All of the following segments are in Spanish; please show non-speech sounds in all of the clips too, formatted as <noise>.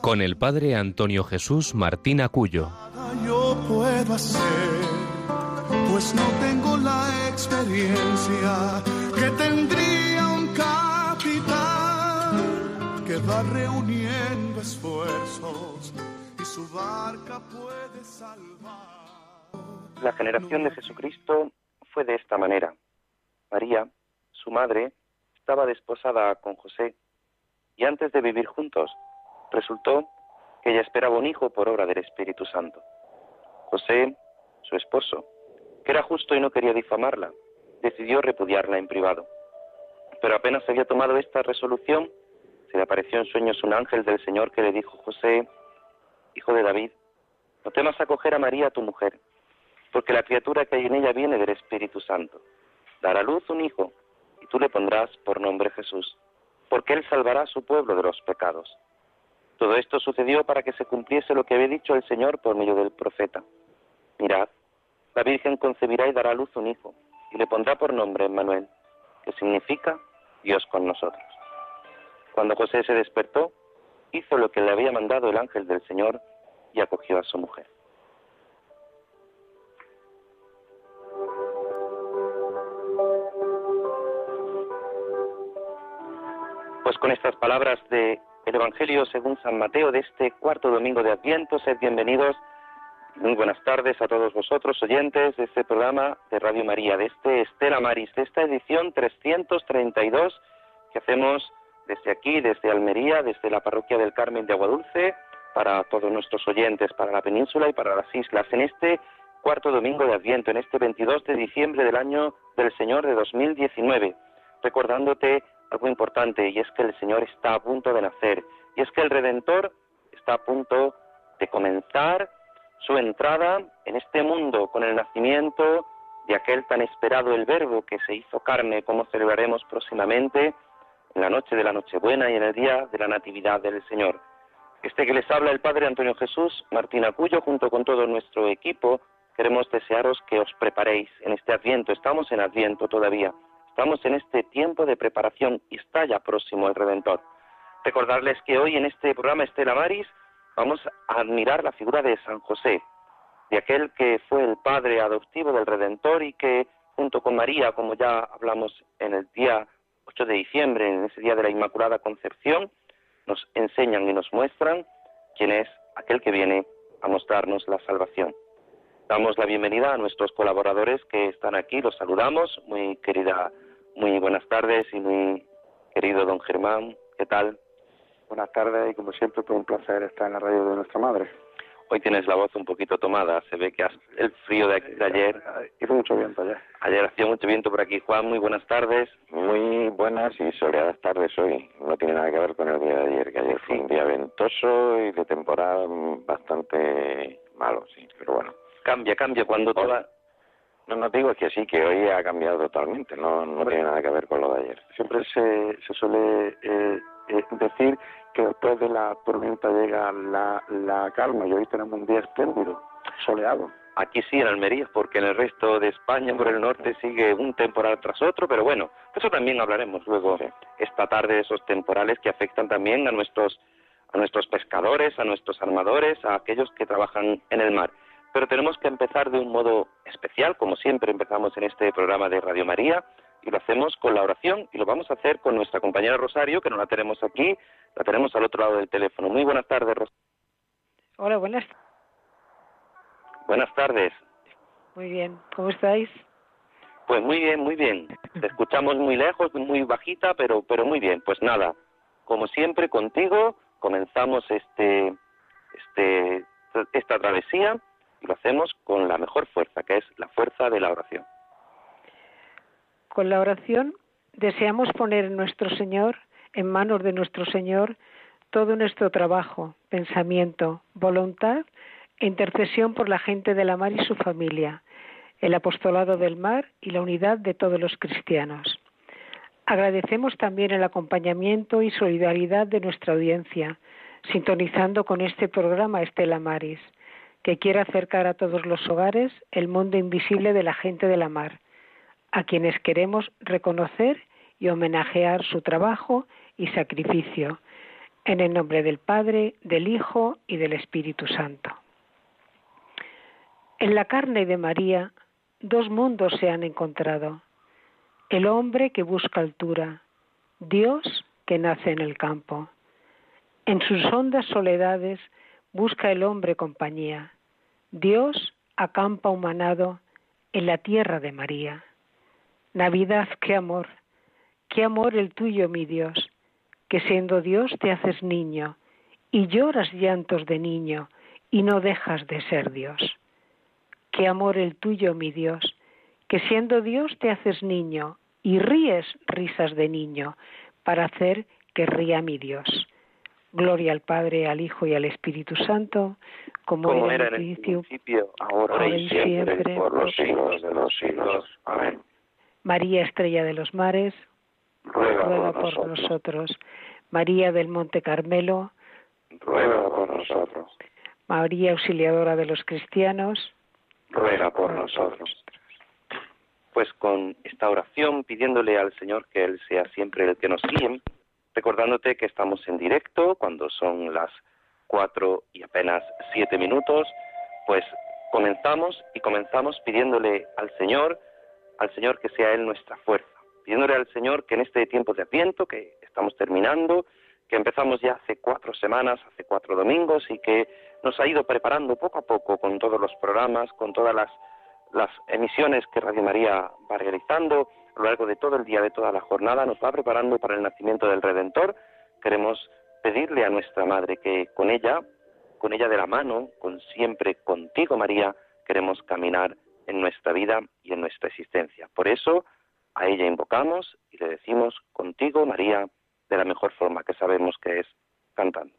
con el padre Antonio Jesús Martín Acuyo. Yo puedo hacer, pues no tengo la experiencia que tendría un capitán que va reuniendo esfuerzos y su barca puede salvar. La generación de Jesucristo fue de esta manera. María, su madre, estaba desposada con José y antes de vivir juntos, resultó que ella esperaba un hijo por obra del Espíritu Santo. José, su esposo, que era justo y no quería difamarla, decidió repudiarla en privado. Pero apenas había tomado esta resolución, se le apareció en sueños un ángel del Señor que le dijo, José, hijo de David, no temas acoger a María tu mujer, porque la criatura que hay en ella viene del Espíritu Santo. Dará luz un hijo, y tú le pondrás por nombre Jesús porque Él salvará a su pueblo de los pecados. Todo esto sucedió para que se cumpliese lo que había dicho el Señor por medio del profeta. Mirad, la Virgen concebirá y dará a luz un hijo, y le pondrá por nombre Emmanuel, que significa Dios con nosotros. Cuando José se despertó, hizo lo que le había mandado el ángel del Señor y acogió a su mujer. Pues con estas palabras del Evangelio según San Mateo de este cuarto domingo de Adviento, sed bienvenidos. Muy buenas tardes a todos vosotros, oyentes de este programa de Radio María, de este Estela Maris, de esta edición 332 que hacemos desde aquí, desde Almería, desde la parroquia del Carmen de Aguadulce, para todos nuestros oyentes, para la península y para las islas, en este cuarto domingo de Adviento, en este 22 de diciembre del año del Señor de 2019, recordándote algo importante y es que el Señor está a punto de nacer y es que el Redentor está a punto de comenzar su entrada en este mundo con el nacimiento de aquel tan esperado el Verbo que se hizo carne, como celebraremos próximamente en la noche de la Nochebuena y en el día de la Natividad del Señor. Este que les habla el Padre Antonio Jesús Martín Acuyo, junto con todo nuestro equipo, queremos desearos que os preparéis en este Adviento. Estamos en Adviento todavía Estamos en este tiempo de preparación y está ya próximo el Redentor. Recordarles que hoy en este programa Estela Maris vamos a admirar la figura de San José, de aquel que fue el padre adoptivo del Redentor y que junto con María, como ya hablamos en el día 8 de diciembre, en ese día de la Inmaculada Concepción, nos enseñan y nos muestran quién es aquel que viene a mostrarnos la salvación. Damos la bienvenida a nuestros colaboradores que están aquí, los saludamos, muy querida muy buenas tardes y muy querido don Germán, ¿qué tal? Buenas tardes y como siempre, pues un placer estar en la radio de nuestra madre. Hoy tienes la voz un poquito tomada, se ve que el frío de, de ayer. Hizo mucho viento ayer. Ayer hacía mucho viento por aquí. Juan, muy buenas tardes. Muy buenas y soleadas tardes hoy. No tiene nada que ver con el día de ayer, que ayer fue un día ventoso y de temporada bastante malo, sí, pero bueno. Cambia, cambia cuando toda no, no digo que sí, que hoy ha cambiado totalmente, no, no tiene nada que ver con lo de ayer. Siempre se, se suele eh, eh, decir que después de la tormenta llega la, la calma y hoy tenemos un día espléndido, soleado. Aquí sí, en Almería, porque en el resto de España, por el norte, sigue un temporal tras otro, pero bueno, de eso también hablaremos luego esta tarde, de esos temporales que afectan también a nuestros, a nuestros pescadores, a nuestros armadores, a aquellos que trabajan en el mar. Pero tenemos que empezar de un modo especial, como siempre empezamos en este programa de Radio María, y lo hacemos con la oración, y lo vamos a hacer con nuestra compañera Rosario, que no la tenemos aquí, la tenemos al otro lado del teléfono. Muy buenas tardes, Rosario. Hola, buenas. Buenas tardes. Muy bien, ¿cómo estáis? Pues muy bien, muy bien. Te escuchamos muy lejos, muy bajita, pero, pero muy bien. Pues nada, como siempre contigo comenzamos este, este, esta travesía lo hacemos con la mejor fuerza, que es la fuerza de la oración. Con la oración deseamos poner en nuestro Señor, en manos de nuestro Señor, todo nuestro trabajo, pensamiento, voluntad e intercesión por la gente de la mar y su familia, el apostolado del mar y la unidad de todos los cristianos. Agradecemos también el acompañamiento y solidaridad de nuestra audiencia, sintonizando con este programa Estela Maris, que quiere acercar a todos los hogares el mundo invisible de la gente de la mar, a quienes queremos reconocer y homenajear su trabajo y sacrificio, en el nombre del Padre, del Hijo y del Espíritu Santo. En la carne de María, dos mundos se han encontrado. El hombre que busca altura, Dios que nace en el campo. En sus hondas soledades busca el hombre compañía. Dios acampa humanado en la tierra de María. Navidad, qué amor, qué amor el tuyo, mi Dios, que siendo Dios te haces niño y lloras llantos de niño y no dejas de ser Dios. Qué amor el tuyo, mi Dios, que siendo Dios te haces niño y ríes risas de niño para hacer que ría mi Dios. Gloria al Padre, al Hijo y al Espíritu Santo, como, era, en el principio, ahora, y siempre, por los siglos de los siglos. Amén. María Estrella de los Mares, ruega, por, nosotros. María del Monte Carmelo, ruega por nosotros. María Auxiliadora de los Cristianos, ruega por nosotros. Pues con esta oración, pidiéndole al Señor que Él sea siempre el que nos guíe, recordándote que estamos en directo cuando son las cuatro y apenas siete minutos, pues comenzamos y comenzamos pidiéndole al Señor, al Señor que sea Él nuestra fuerza, pidiéndole al Señor que en este tiempo de Adviento que estamos terminando, que empezamos ya hace cuatro semanas, hace cuatro domingos y que nos ha ido preparando poco a poco con todos los programas, con todas las, las emisiones que Radio María va realizando a lo largo de todo el día, de toda la jornada, nos va preparando para el nacimiento del Redentor. Queremos pedirle a nuestra Madre que con ella, con ella de la mano, con siempre contigo María, queremos caminar en nuestra vida y en nuestra existencia. Por eso a ella invocamos y le decimos contigo María de la mejor forma que sabemos que es cantando.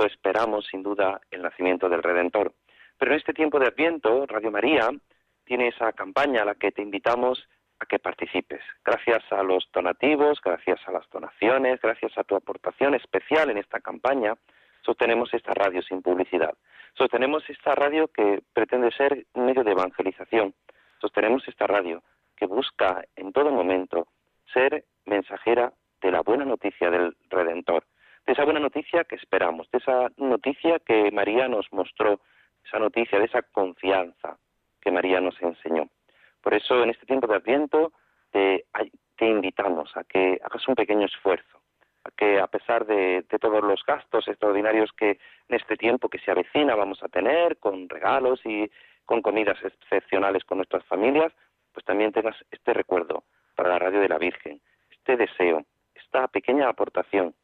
Esperamos sin duda el nacimiento del Redentor. Pero en este tiempo de Adviento, Radio María tiene esa campaña a la que te invitamos a que participes. Gracias a los donativos, gracias a las donaciones, gracias a tu aportación especial en esta campaña, sostenemos esta radio sin publicidad. Sostenemos esta radio que pretende ser un medio de evangelización. Sostenemos esta radio que busca en todo momento ser mensajera de la buena noticia del Redentor, de esa buena noticia que esperamos, de esa noticia que María nos mostró, esa noticia de esa confianza que María nos enseñó. Por eso en este tiempo de Adviento te, invitamos a que hagas un pequeño esfuerzo, a que a pesar de, de, todos los gastos extraordinarios que en este tiempo que se avecina vamos a tener, con regalos y con comidas excepcionales con nuestras familias, pues también tengas este recuerdo para la radio de la Virgen, este deseo, esta pequeña aportación,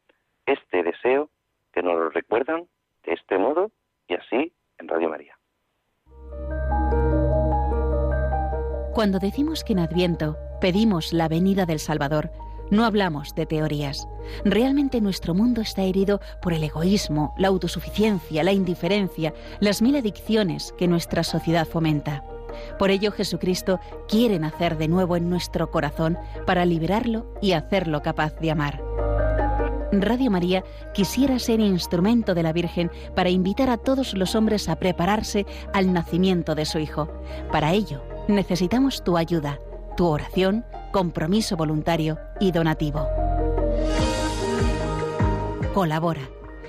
este deseo que nos lo recuerdan de este modo y así en Radio María. Cuando decimos que en Adviento pedimos la venida del Salvador, no hablamos de teorías. Realmente nuestro mundo está herido por el egoísmo, la autosuficiencia, la indiferencia, las mil adicciones que nuestra sociedad fomenta. Por ello Jesucristo quiere nacer de nuevo en nuestro corazón para liberarlo y hacerlo capaz de amar. Radio María quisiera ser instrumento de la Virgen para invitar a todos los hombres a prepararse al nacimiento de su Hijo. Para ello, necesitamos tu ayuda, tu oración, compromiso voluntario y donativo. Colabora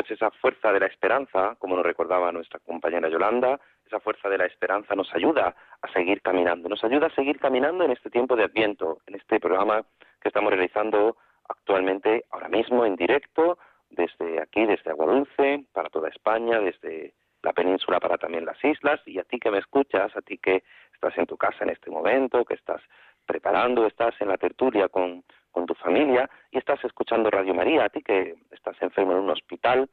pues esa fuerza de la esperanza, como nos recordaba nuestra compañera Yolanda, esa fuerza de la esperanza nos ayuda a seguir caminando, nos ayuda a seguir caminando en este tiempo de Adviento, en este programa que estamos realizando actualmente, ahora mismo, en directo, desde aquí, desde Aguadulce, para toda España, desde la península para también las islas, y a ti que me escuchas, a ti que estás en tu casa en este momento, que estás preparando, estás en la tertulia con, con tu familia y estás escuchando Radio María, a ti que estás enfermo en un hospital,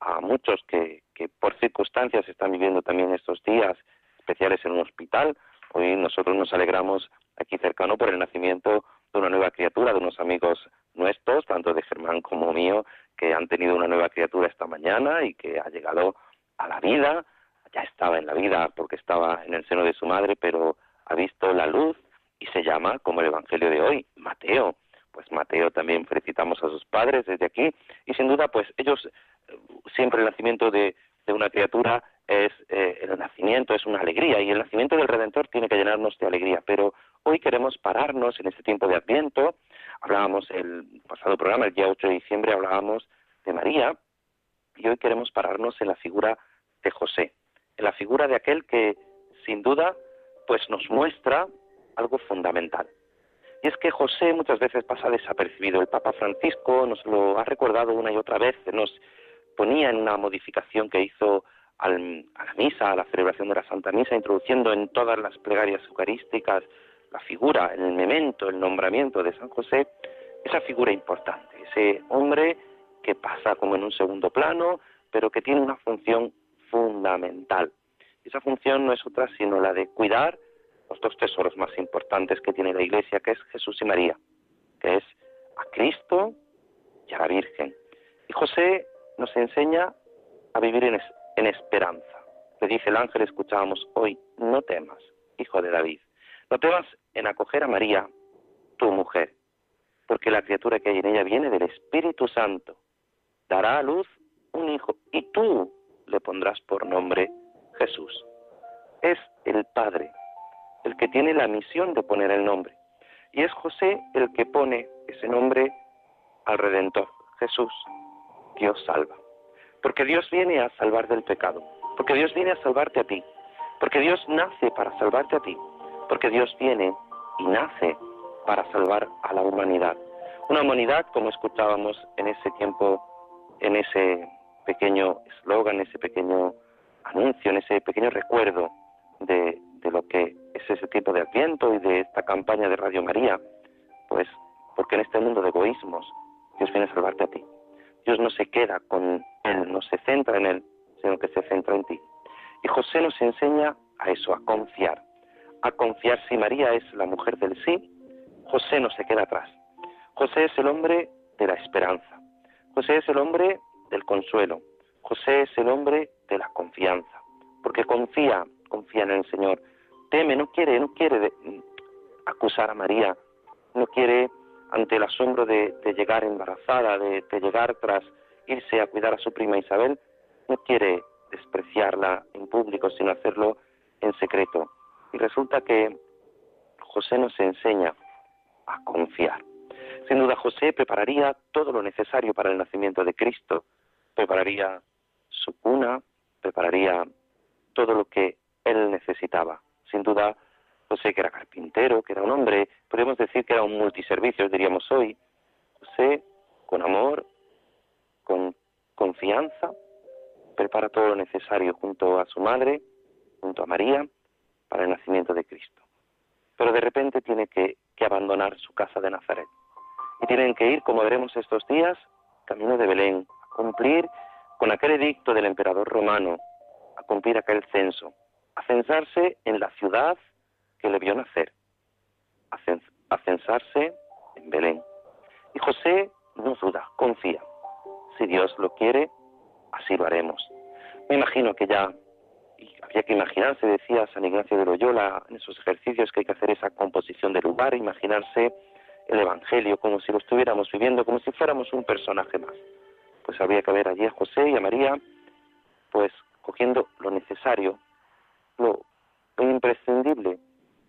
a muchos que, por circunstancias están viviendo también estos días especiales en un hospital. Hoy nosotros nos alegramos aquí cercano por el nacimiento de una nueva criatura, de unos amigos nuestros, tanto de Germán como mío, que han tenido una nueva criatura esta mañana y que ha llegado a la vida, ya estaba en la vida porque estaba en el seno de su madre, pero ha visto la luz y se llama, como el Evangelio de hoy, Mateo pues Mateo también felicitamos a sus padres desde aquí. Y sin duda pues ellos eh, siempre el nacimiento de, una criatura es eh, el nacimiento es una alegría. Y el nacimiento del Redentor tiene que llenarnos de alegría. Pero hoy queremos pararnos en este tiempo de Adviento. Hablábamos el pasado programa el día 8 de diciembre hablábamos de María. Y hoy queremos pararnos en la figura de José en la figura de aquel que sin duda pues nos muestra algo fundamental y es que José muchas veces pasa desapercibido. El Papa Francisco nos lo ha recordado una y otra vez, nos ponía en una modificación que hizo a la misa, a la celebración de la Santa Misa, introduciendo en todas las plegarias eucarísticas la figura, el memento, el nombramiento de San José, esa figura importante, ese hombre que pasa como en un segundo plano, pero que tiene una función fundamental. Esa función no es otra sino la de cuidar los dos tesoros más importantes que tiene la Iglesia, que es Jesús y María, que es a Cristo y a la Virgen. Y José nos enseña a vivir en, en esperanza. Le dice el ángel, escuchábamos hoy, no temas, hijo de David, no temas en acoger a María, tu mujer, porque la criatura que hay en ella viene del Espíritu Santo. Dará a luz un hijo y tú le pondrás por nombre Jesús. Es el Padre el que tiene la misión de poner el nombre. Y es José el que pone ese nombre al Redentor, Jesús, Dios salva. Porque Dios viene a salvar del pecado, porque Dios viene a salvarte a ti, porque Dios nace para salvarte a ti, porque Dios viene y nace para salvar a la humanidad. Una humanidad, como escuchábamos en ese tiempo, en ese pequeño eslogan, ese pequeño anuncio, en ese pequeño recuerdo de, de lo que es ese tiempo de Adviento y de esta campaña de Radio María, pues porque en este mundo de egoísmos Dios viene a salvarte a ti. Dios no se queda con Él, no se centra en Él, sino que se centra en ti. Y José nos enseña a eso, a confiar. A confiar si María es la mujer del sí, José no se queda atrás. José es el hombre de la esperanza. José es el hombre del consuelo. José es el hombre de la confianza. Porque confía, confía en el Señor. Teme, no quiere, no quiere acusar a María. No quiere ante el asombro de, llegar embarazada, de, de llegar tras irse a cuidar a su prima Isabel, no quiere despreciarla en público, sino hacerlo en secreto. Y resulta que José nos enseña a confiar. Sin duda José prepararía todo lo necesario para el nacimiento de Cristo, prepararía su cuna, prepararía todo lo que él necesitaba. Sin duda José que era carpintero, que era un hombre, podemos decir que era un multiservicio, diríamos hoy. José, con amor, con confianza, prepara todo lo necesario junto a su madre, junto a María, para el nacimiento de Cristo. Pero de repente tiene que, que abandonar su casa de Nazaret. Y tienen que ir, como veremos estos días, camino de Belén, a cumplir con aquel edicto del emperador romano, a cumplir aquel censo, a censarse en la ciudad que le vio nacer, a censarse en Belén. Y José no duda, confía. Si Dios lo quiere, así lo haremos. Me imagino que ya, había que imaginarse, decía San Ignacio de Loyola, en esos ejercicios que hay que hacer esa composición de lugar, imaginarse el Evangelio como si lo estuviéramos viviendo, como si fuéramos un personaje más. Pues habría que ver allí a José y a María, pues cogiendo lo necesario, lo imprescindible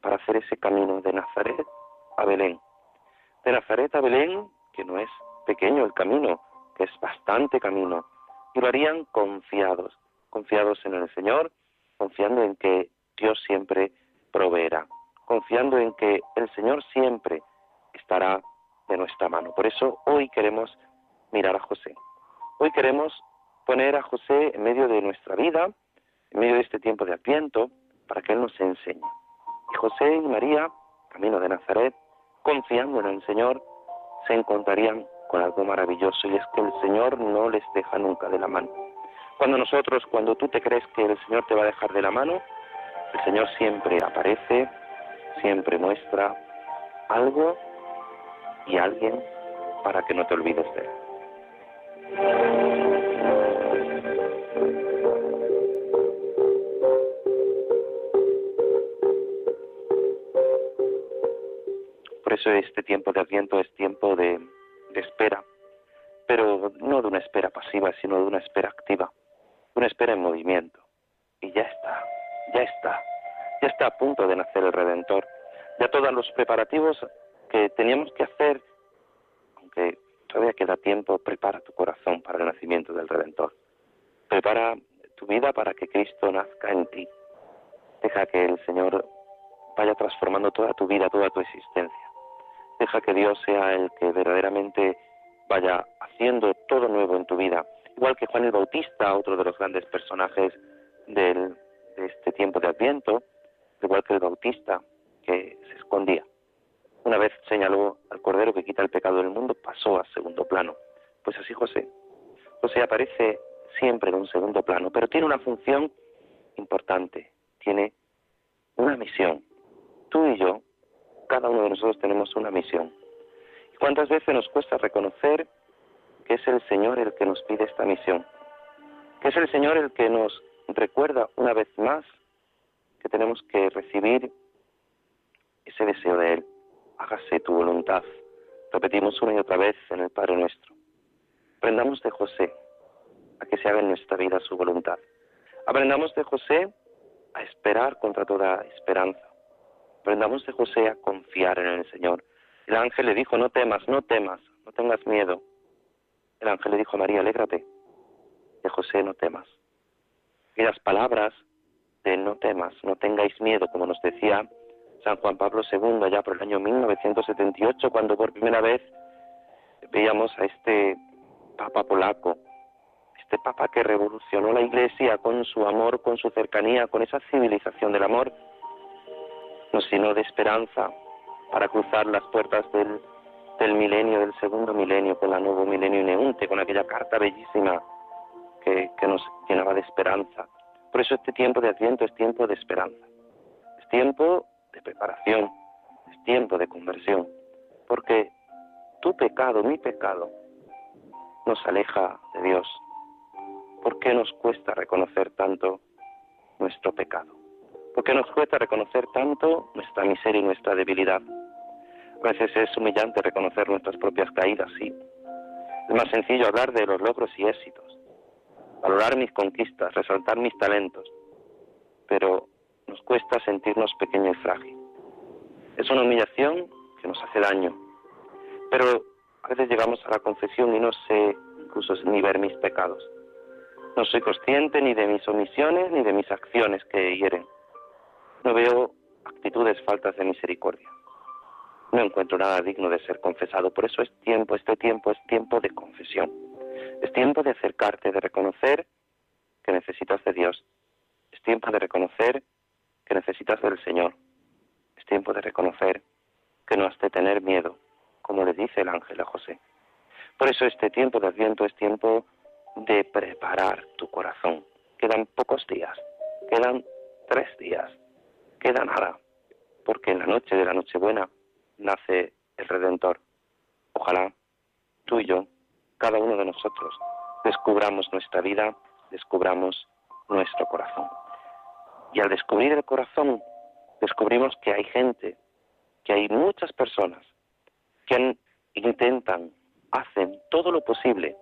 para hacer ese camino de Nazaret a Belén. De Nazaret a Belén, que no es pequeño el camino, que es bastante camino, y lo harían confiados, confiados en el Señor, confiando en que Dios siempre proveerá, confiando en que el Señor siempre estará de nuestra mano. Por eso hoy queremos mirar a José. Hoy queremos poner a José en medio de nuestra vida, en medio de este tiempo de Adviento, para que Él nos enseñe. Y José y María, camino de Nazaret, confiando en el Señor, se encontrarían con algo maravilloso y es que el Señor no les deja nunca de la mano. Cuando nosotros, cuando tú te crees que el Señor te va a dejar de la mano, el Señor siempre aparece, siempre muestra algo y alguien para que no te olvides de él. Este tiempo de Adviento es tiempo de, espera, pero no de una espera pasiva, sino de una espera activa, una espera en movimiento. Y ya está, ya está, ya está a punto de nacer el Redentor. Ya todos los preparativos que teníamos que hacer, aunque todavía queda tiempo, prepara tu corazón para el nacimiento del Redentor. Prepara tu vida para que Cristo nazca en ti. Deja que el Señor vaya transformando toda tu vida, toda tu existencia. Deja que Dios sea el que verdaderamente vaya haciendo todo nuevo en tu vida. Igual que Juan el Bautista, otro de los grandes personajes de este tiempo de Adviento, igual que el Bautista que se escondía. Una vez señaló al Cordero que quita el pecado del mundo, pasó a segundo plano. Pues así José. José aparece siempre en un segundo plano, pero tiene una función importante, tiene una misión. Tú y yo cada uno de nosotros tenemos una misión. ¿Y cuántas veces nos cuesta reconocer que es el Señor el que nos pide esta misión? Que es el Señor el que nos recuerda una vez más que tenemos que recibir ese deseo de Él. Hágase tu voluntad. Repetimos una y otra vez en el Padre nuestro. Aprendamos de José. a que se haga en nuestra vida su voluntad. Aprendamos de José a esperar contra toda esperanza. Aprendamos de José a confiar en el Señor. El ángel le dijo, no temas, no temas, no tengas miedo. El ángel le dijo a María, alégrate. De José, no temas. Y las palabras de no temas, no tengáis miedo, como nos decía San Juan Pablo II allá por el año 1978, cuando por primera vez veíamos a este Papa polaco, este Papa que revolucionó la Iglesia con su amor, con su cercanía, con esa civilización del amor, nos llenó de esperanza para cruzar las puertas del, del milenio, del segundo milenio, con la nuevo milenio ineunte, con aquella carta bellísima que, que nos llenaba de esperanza. Por eso este tiempo de Adviento es tiempo de esperanza, es tiempo de preparación, es tiempo de conversión, porque tu pecado, mi pecado, nos aleja de Dios. ¿Por qué nos cuesta reconocer tanto nuestro pecado? ¿Por qué nos cuesta reconocer tanto nuestra miseria y nuestra debilidad? A veces es humillante reconocer nuestras propias caídas, sí. Es más sencillo hablar de los logros y éxitos, valorar mis conquistas, resaltar mis talentos, pero nos cuesta sentirnos pequeño y frágil. Es una humillación que nos hace daño, pero a veces llegamos a la confesión y no sé incluso ni ver mis pecados. No soy consciente ni de mis omisiones ni de mis acciones que hieren. No veo actitudes faltas de misericordia. No encuentro nada digno de ser confesado. Por eso es tiempo, este tiempo es tiempo de confesión. Es tiempo de acercarte, de reconocer que necesitas de Dios. Es tiempo de reconocer que necesitas del Señor. Es tiempo de reconocer que no has de tener miedo, como le dice el ángel a José. Por eso este tiempo de Adviento es tiempo de preparar tu corazón. Quedan pocos días, quedan tres días, queda nada, porque en la noche de la Nochebuena nace el Redentor. Ojalá tú y yo, cada uno de nosotros, descubramos nuestra vida, descubramos nuestro corazón. Y al descubrir el corazón, descubrimos que hay gente, que hay muchas personas que intentan, hacen todo lo posible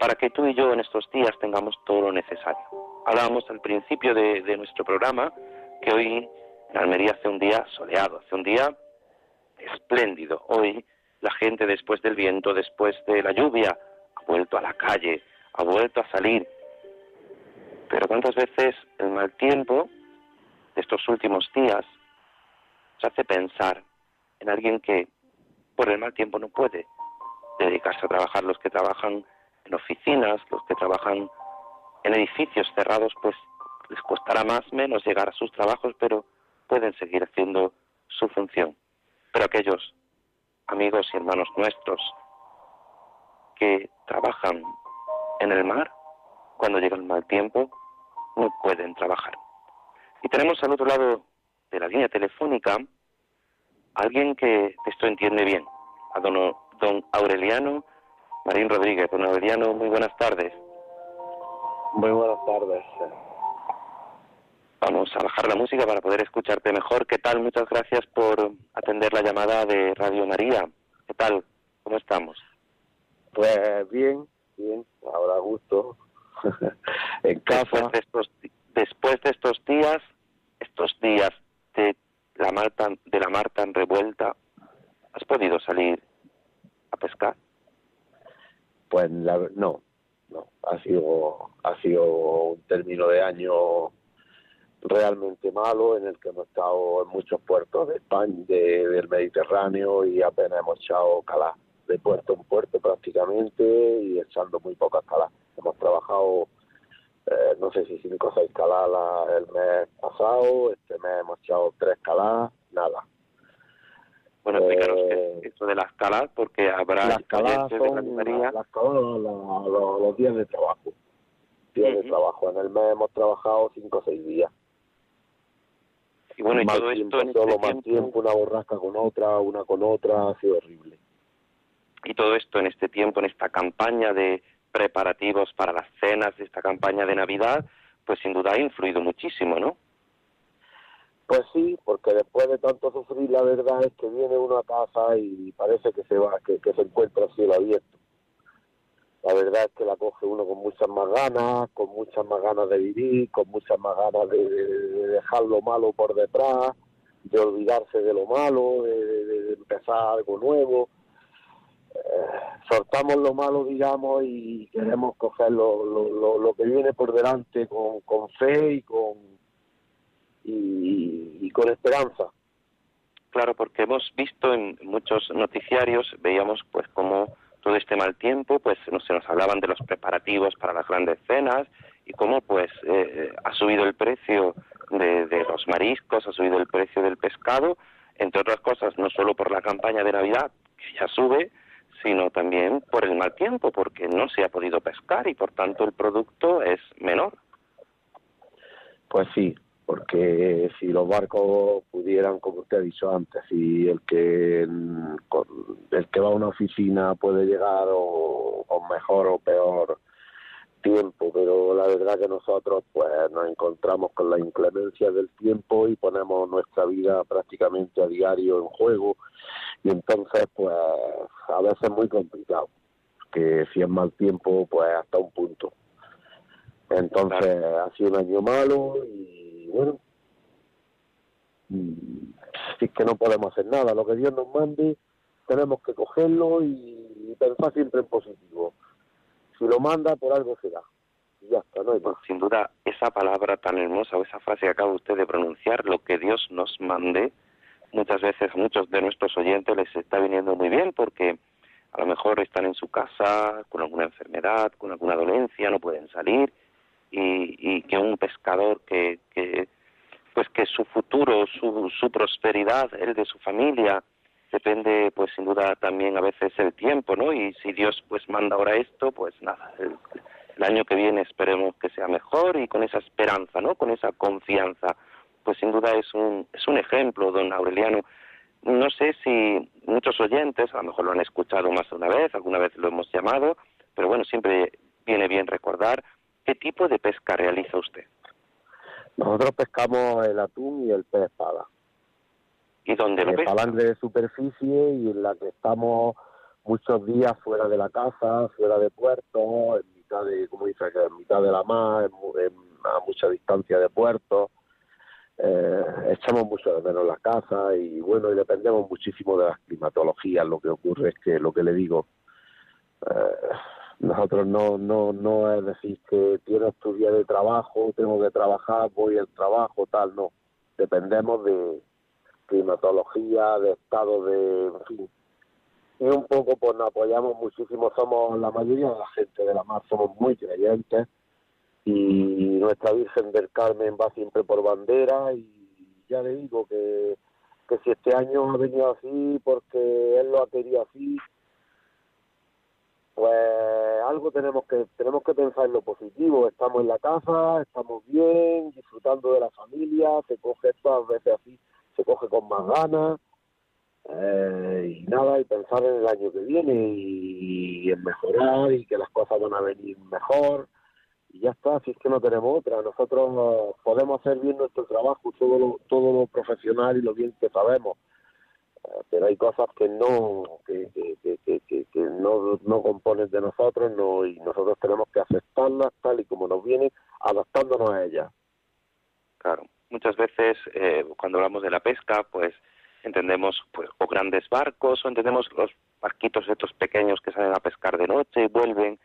para que tú y yo en estos días tengamos todo lo necesario. Hablábamos al principio de, nuestro programa que hoy en Almería hace un día soleado, hace un día espléndido. Hoy la gente después del viento, después de la lluvia, ha vuelto a la calle, ha vuelto a salir. Pero cuántas veces el mal tiempo de estos últimos días se hace pensar en alguien que por el mal tiempo no puede dedicarse a trabajar, los que trabajan en oficinas, los que trabajan en edificios cerrados, pues les costará más menos llegar a sus trabajos, pero pueden seguir haciendo su función. Pero aquellos amigos y hermanos nuestros que trabajan en el mar, cuando llega el mal tiempo, no pueden trabajar. Y tenemos al otro lado de la línea telefónica alguien que esto entiende bien, a don, don Aureliano Marín Rodríguez. Don Aureliano, muy buenas tardes. Muy buenas tardes. Vamos a bajar la música para poder escucharte mejor. ¿Qué tal? Muchas gracias por atender la llamada de Radio María. ¿Qué tal? ¿Cómo estamos? Pues bien, bien, ahora gusto. <laughs> en casa. Después de, estos, después de estos días, estos días de la mar tan, de la mar tan revuelta, ¿has podido salir a pescar? Pues la, no, no, ha sido, ha sido un término de año realmente malo en el que hemos estado en muchos puertos de España, del Mediterráneo y apenas hemos echado calas de puerto en puerto prácticamente y echando muy pocas calas. Hemos trabajado, eh, no sé si cinco o seis calas el mes pasado, este mes hemos echado tres calas, nada. Bueno, explícanos eh, esto de las calas, porque habrá las calas son las, los, días de trabajo. Días de trabajo. En el mes hemos trabajado cinco o seis días. Y bueno, y todo esto en este más tiempo, una borrasca con otra, una con otra, ha sido horrible. Y todo esto en este tiempo, en esta campaña de preparativos para las cenas, esta campaña de Navidad, pues sin duda ha influido muchísimo, ¿no? Pues sí, porque después de tanto sufrir, la verdad es que viene uno a casa y parece que se va, que, se encuentra el cielo abierto. La verdad es que la coge uno con muchas más ganas, con muchas más ganas de vivir, con muchas más ganas de, dejar lo malo por detrás, de olvidarse de lo malo, de, empezar algo nuevo. Eh, soltamos lo malo, digamos, y queremos coger lo, lo, lo, que viene por delante con, fe y con, y con esperanza. Claro, porque hemos visto en muchos noticiarios, veíamos pues como todo este mal tiempo, pues se nos hablaban de los preparativos para las grandes cenas y cómo pues eh, ha subido el precio de, los mariscos, ha subido el precio del pescado, entre otras cosas, no solo por la campaña de Navidad, que ya sube, sino también por el mal tiempo, porque no se ha podido pescar y por tanto el producto es menor. Pues sí, porque si los barcos pudieran, como usted ha dicho antes, si el que el que va a una oficina puede llegar o, mejor o peor tiempo, pero la verdad que nosotros pues nos encontramos con la inclemencia del tiempo y ponemos nuestra vida prácticamente a diario en juego y entonces pues a veces es muy complicado, que si es mal tiempo pues hasta un punto. Entonces ha sido un año malo y bueno, mm, es que no podemos hacer nada. Lo que Dios nos mande, tenemos que cogerlo y pensar siempre en positivo. Si lo manda, por algo será. ya está, no hay. Sin duda, esa palabra tan hermosa o esa frase que acaba usted de pronunciar, lo que Dios nos mande, muchas veces a muchos de nuestros oyentes les está viniendo muy bien porque a lo mejor están en su casa con alguna enfermedad, con alguna dolencia, no pueden salir y, que un pescador que, que pues que su futuro, su, su prosperidad, el de su familia, depende pues sin duda también a veces el tiempo, ¿no? Y si Dios pues manda ahora esto, pues nada, el, año que viene esperemos que sea mejor y con esa esperanza, ¿no? Con esa confianza, pues sin duda es un, es un ejemplo, don Aureliano. No sé si muchos oyentes, a lo mejor lo han escuchado más de una vez, alguna vez lo hemos llamado, pero bueno, siempre viene bien recordar ¿Qué tipo de pesca realiza usted? Nosotros pescamos el atún y el pez espada. ¿Y dónde lo pesca? de superficie y en la que estamos muchos días fuera de la casa, fuera de puerto, en mitad de, como dice, en mitad de la mar, a mucha distancia de puerto. Eh, echamos mucho de menos la casa y bueno, y dependemos muchísimo de las climatologías. Lo que ocurre es que lo que le digo, eh, nosotros no, no, no es decir que tienes tu día de trabajo, tengo que trabajar, voy al trabajo, tal, no. Dependemos de climatología, de estado de, en fin. Y un poco pues nos apoyamos muchísimo, somos la mayoría de la gente de la mar, somos muy creyentes y nuestra Virgen del Carmen va siempre por bandera y ya le digo que, que si este año ha venido así porque él lo ha querido así, pues algo tenemos que tenemos que pensar en lo positivo. Estamos en la casa estamos bien disfrutando de la familia se coge esto a veces así se coge con más ganas eh, y nada y pensar en el año que viene y, en mejorar y que las cosas van a venir mejor y ya está si es que no tenemos otra. Nosotros podemos hacer bien nuestro trabajo todo lo, todo lo profesional y lo bien que sabemos pero hay cosas que no que, que, que, que, no, no componen de nosotros no y nosotros tenemos que aceptarlas tal y como nos vienen adaptándonos a ellas. Claro. Muchas veces eh, cuando hablamos de la pesca pues entendemos pues o grandes barcos o entendemos los barquitos estos pequeños que salen a pescar de noche y vuelven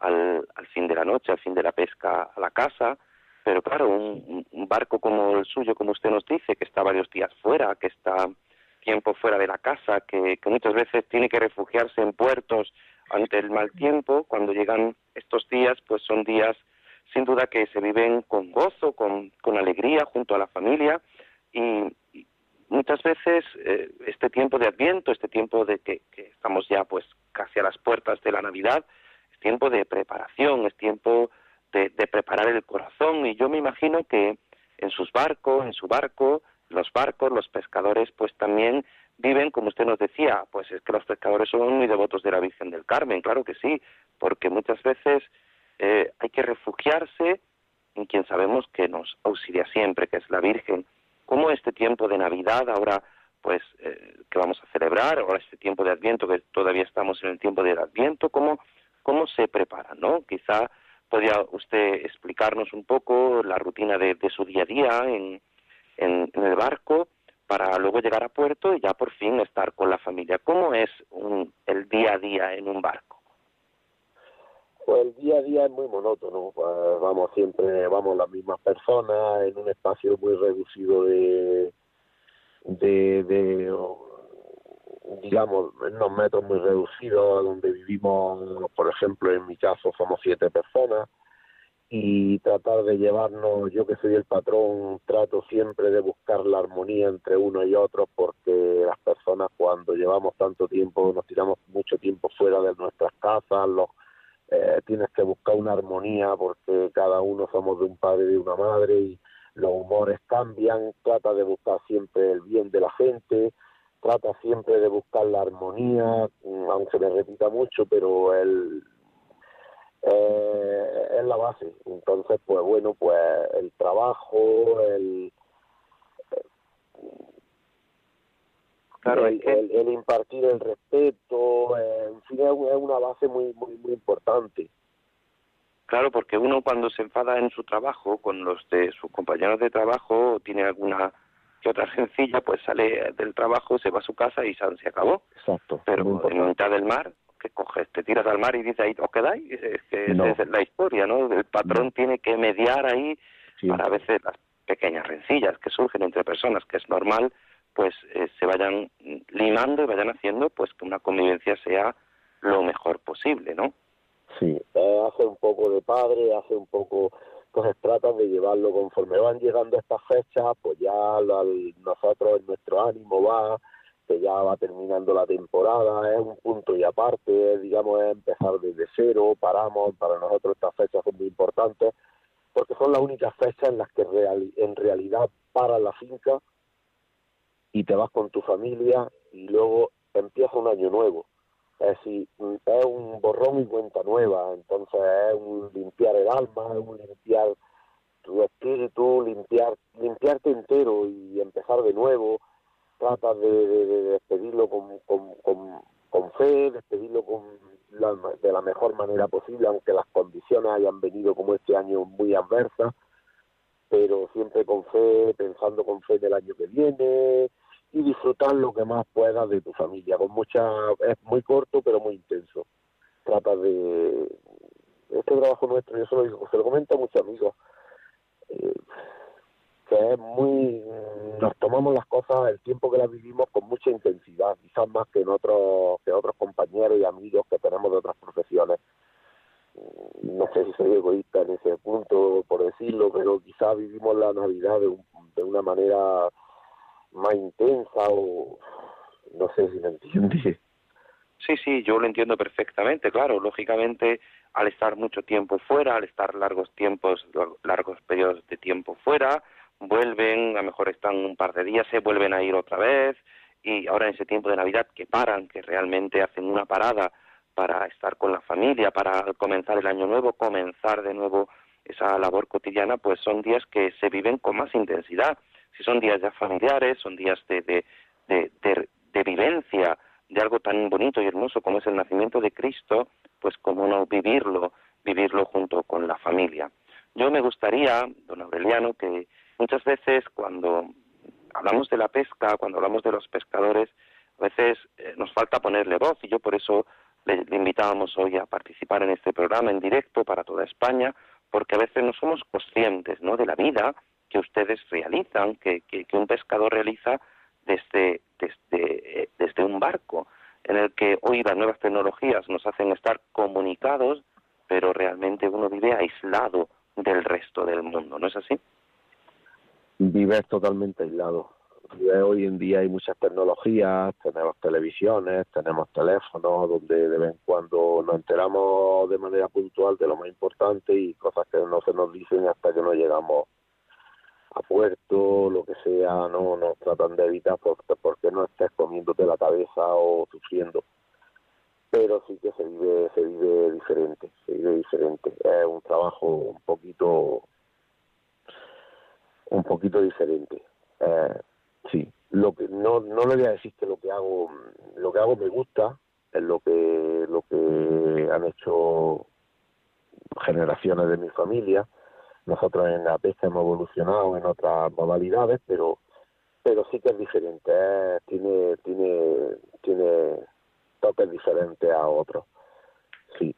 al, al fin de la noche al fin de la pesca a la casa. Pero claro un, un barco como el suyo como usted nos dice que está varios días fuera que está tiempo fuera de la casa, que, muchas veces tiene que refugiarse en puertos ante el mal tiempo, cuando llegan estos días, pues son días sin duda que se viven con gozo, con, con alegría junto a la familia. Y, muchas veces eh, este tiempo de Adviento, este tiempo de que, estamos ya pues casi a las puertas de la Navidad, es tiempo de preparación, es tiempo de, de preparar el corazón. Y yo me imagino que en sus barcos, en su barco, los barcos, los pescadores, pues también viven, como usted nos decía, pues es que los pescadores son muy devotos de la Virgen del Carmen, claro que sí, porque muchas veces eh, hay que refugiarse en quien sabemos que nos auxilia siempre, que es la Virgen. Como este tiempo de Navidad, ahora pues eh, que vamos a celebrar, ahora este tiempo de Adviento, que todavía estamos en el tiempo del Adviento, cómo, cómo se preparan, ¿no? Quizá podría usted explicarnos un poco la rutina de, su día a día en, en, el barco para luego llegar a puerto y ya por fin estar con la familia. ¿Cómo es el día a día en un barco? Pues el día a día es muy monótono, pues vamos siempre, vamos las mismas personas en un espacio muy reducido de, de, de digamos, unos metros muy reducidos, donde vivimos, por ejemplo, en mi caso somos siete personas, y tratar de llevarnos, yo que soy el patrón, trato siempre de buscar la armonía entre uno y otro, porque las personas cuando llevamos tanto tiempo, nos tiramos mucho tiempo fuera de nuestras casas, los eh, tienes que buscar una armonía porque cada uno somos de un padre y de una madre y los humores cambian, trata de buscar siempre el bien de la gente, trata siempre de buscar la armonía, mm, aunque me repita mucho, pero el, eh, es la base. Entonces, pues bueno, pues el trabajo, el, Claro, el, el, impartir el respeto, eh, en fin, es una base muy, muy, muy importante. Claro, porque uno cuando se enfada en su trabajo, con los de sus compañeros de trabajo, tiene alguna que otra sencilla, pues sale del trabajo, se va a su casa y se, acabó. Exacto. Pero en mitad del mar, que coges, te tiras al mar y dices ahí, ¿os quedáis? Es que es la historia, ¿no? El patrón tiene que mediar ahí para a veces las pequeñas rencillas que surgen entre personas, que es normal, pues eh, se vayan limando y vayan haciendo pues que una convivencia sea lo mejor posible, ¿no? Sí, eh, hace un poco de padre, hace un poco, pues tratan de llevarlo conforme van llegando estas fechas, pues ya nosotros nuestro ánimo va, que ya va terminando la temporada, es un punto y aparte, digamos, es empezar desde cero, paramos, para nosotros estas fechas son muy importantes, porque son las únicas fechas en las que en realidad para la finca y te vas con tu familia y luego empieza un año nuevo. Es decir, es un borrón y cuenta nueva, entonces es un limpiar el alma, es un limpiar tu espíritu, limpiar, limpiarte entero y empezar de nuevo. Tratas de, despedirlo con, con, con, fe, despedirlo con de la mejor manera posible, aunque las condiciones hayan venido como este año muy adversas, pero siempre con fe, pensando con fe del año que viene, y disfrutar lo que más puedas de tu familia. Con mucha, es muy corto pero muy intenso. Trata de este trabajo nuestro, yo se lo, se lo comento a muchos amigos, eh, que es muy, nos tomamos las cosas, el tiempo que las vivimos con mucha intensidad, quizás más que en otros, que otros compañeros y amigos que tenemos de otras profesiones. No sé si soy egoísta en ese punto, por decirlo, pero quizás vivimos la Navidad de, de una manera más intensa o no sé si me entiendes. Sí, sí, yo lo entiendo perfectamente, claro. Lógicamente, al estar mucho tiempo fuera, al estar largos tiempos, largos periodos de tiempo fuera, vuelven, a lo mejor están un par de días, se vuelven a ir otra vez, y ahora en ese tiempo de Navidad que paran, que realmente hacen una parada para estar con la familia, para comenzar el año nuevo, comenzar de nuevo esa labor cotidiana, pues son días que se viven con más intensidad si son días ya familiares, son días de, de, de, de, vivencia de algo tan bonito y hermoso como es el nacimiento de Cristo, pues como no vivirlo, vivirlo junto con la familia. Yo me gustaría, don Aureliano, que muchas veces cuando hablamos de la pesca, cuando hablamos de los pescadores, a veces eh, nos falta ponerle voz y yo por eso le, le, invitábamos hoy a participar en este programa en directo para toda España, porque a veces no somos conscientes ¿no? de la vida que ustedes realizan, que, que, un pescador realiza desde, desde, desde un barco, en el que hoy las nuevas tecnologías nos hacen estar comunicados, pero realmente uno vive aislado del resto del mundo, ¿no es así? Vives totalmente aislado. Hoy en día hay muchas tecnologías, tenemos televisiones, tenemos teléfonos, donde de vez en cuando nos enteramos de manera puntual de lo más importante y cosas que no se nos dicen hasta que no llegamos a puerto, lo que sea, no nos tratan de evitar porque, porque no estés comiéndote la cabeza o sufriendo. Pero sí que se vive, se vive diferente, se vive diferente. Es un trabajo un poquito, un poquito diferente. Eh, sí, lo que no, no le voy a decir que lo que hago, lo que hago me gusta, es lo que, lo que han hecho generaciones de mi familia. Nosotros en la pesca hemos evolucionado en otras modalidades, pero pero sí que es diferente, tiene tiene tiene toques diferentes a otros. Sí.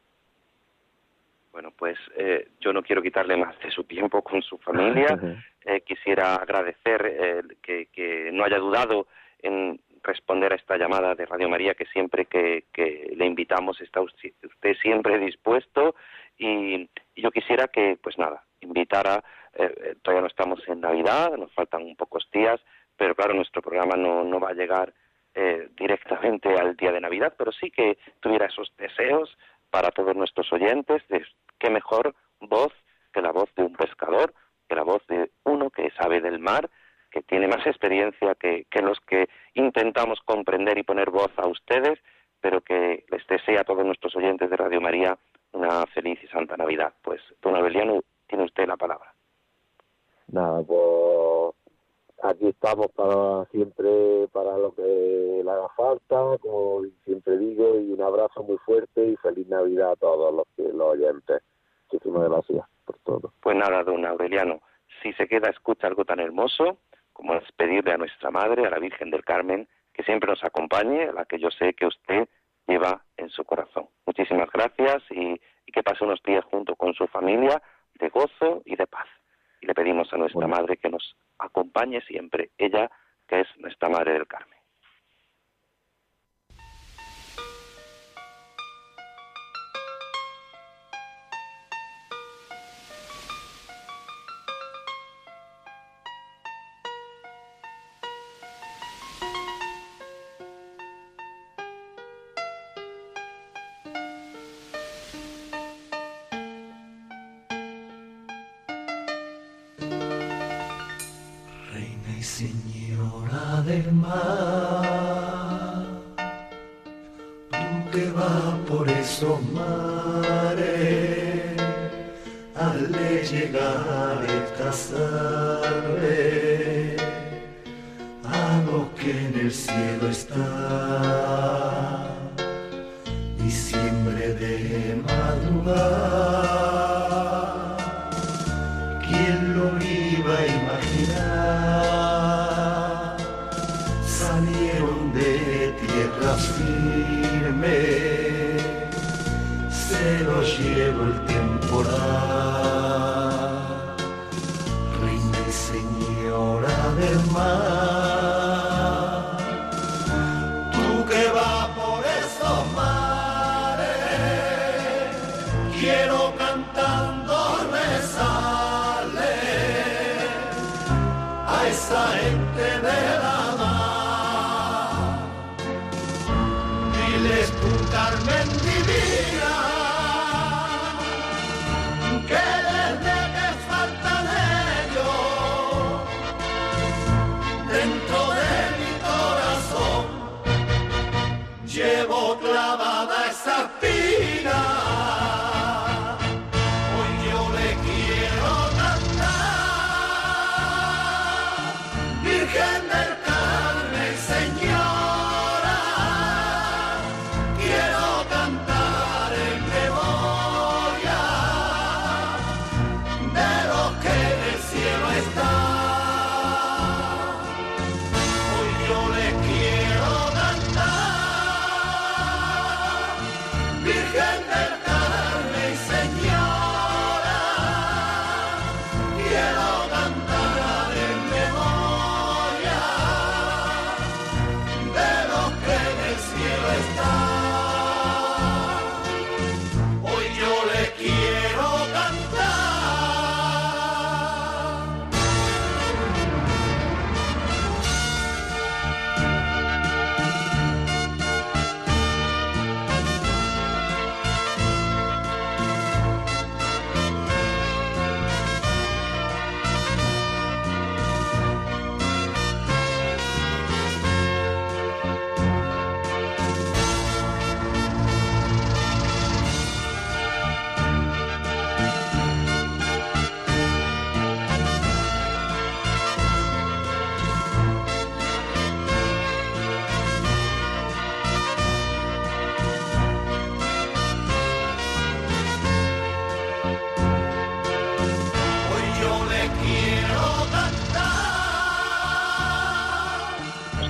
Bueno, pues eh, yo no quiero quitarle más de su tiempo con su familia. <laughs> Eh, quisiera agradecer eh, que, que no haya dudado en responder a esta llamada de Radio María, que siempre que, que le invitamos está usted, siempre dispuesto. Y, yo quisiera que, pues nada, invitara, eh, todavía no estamos en Navidad, nos faltan pocos días, pero claro, nuestro programa no, no va a llegar eh, directamente al día de Navidad, pero sí que tuviera esos deseos para todos nuestros oyentes de qué mejor voz que la voz de un pescador, que la voz de uno que sabe del mar, que tiene más experiencia que, los que intentamos comprender y poner voz a ustedes, pero que les desea a todos nuestros oyentes de Radio María una feliz y santa Navidad. Pues, don Abeliano, tiene usted la palabra. Nada, pues aquí estamos para siempre para lo que le haga falta, como siempre digo, y un abrazo muy fuerte y feliz Navidad a todos los, que, los oyentes. Muchísimas gracias por todo. Pues nada, don Aureliano, si se queda escucha algo tan hermoso, como es pedirle a nuestra Madre, a la Virgen del Carmen, que siempre nos acompañe, a la que yo sé que usted lleva en su corazón. Muchísimas gracias y, que pase unos días junto con su familia de gozo y de paz. Y le pedimos a nuestra Madre que nos acompañe siempre, ella que es nuestra Madre del Carmen.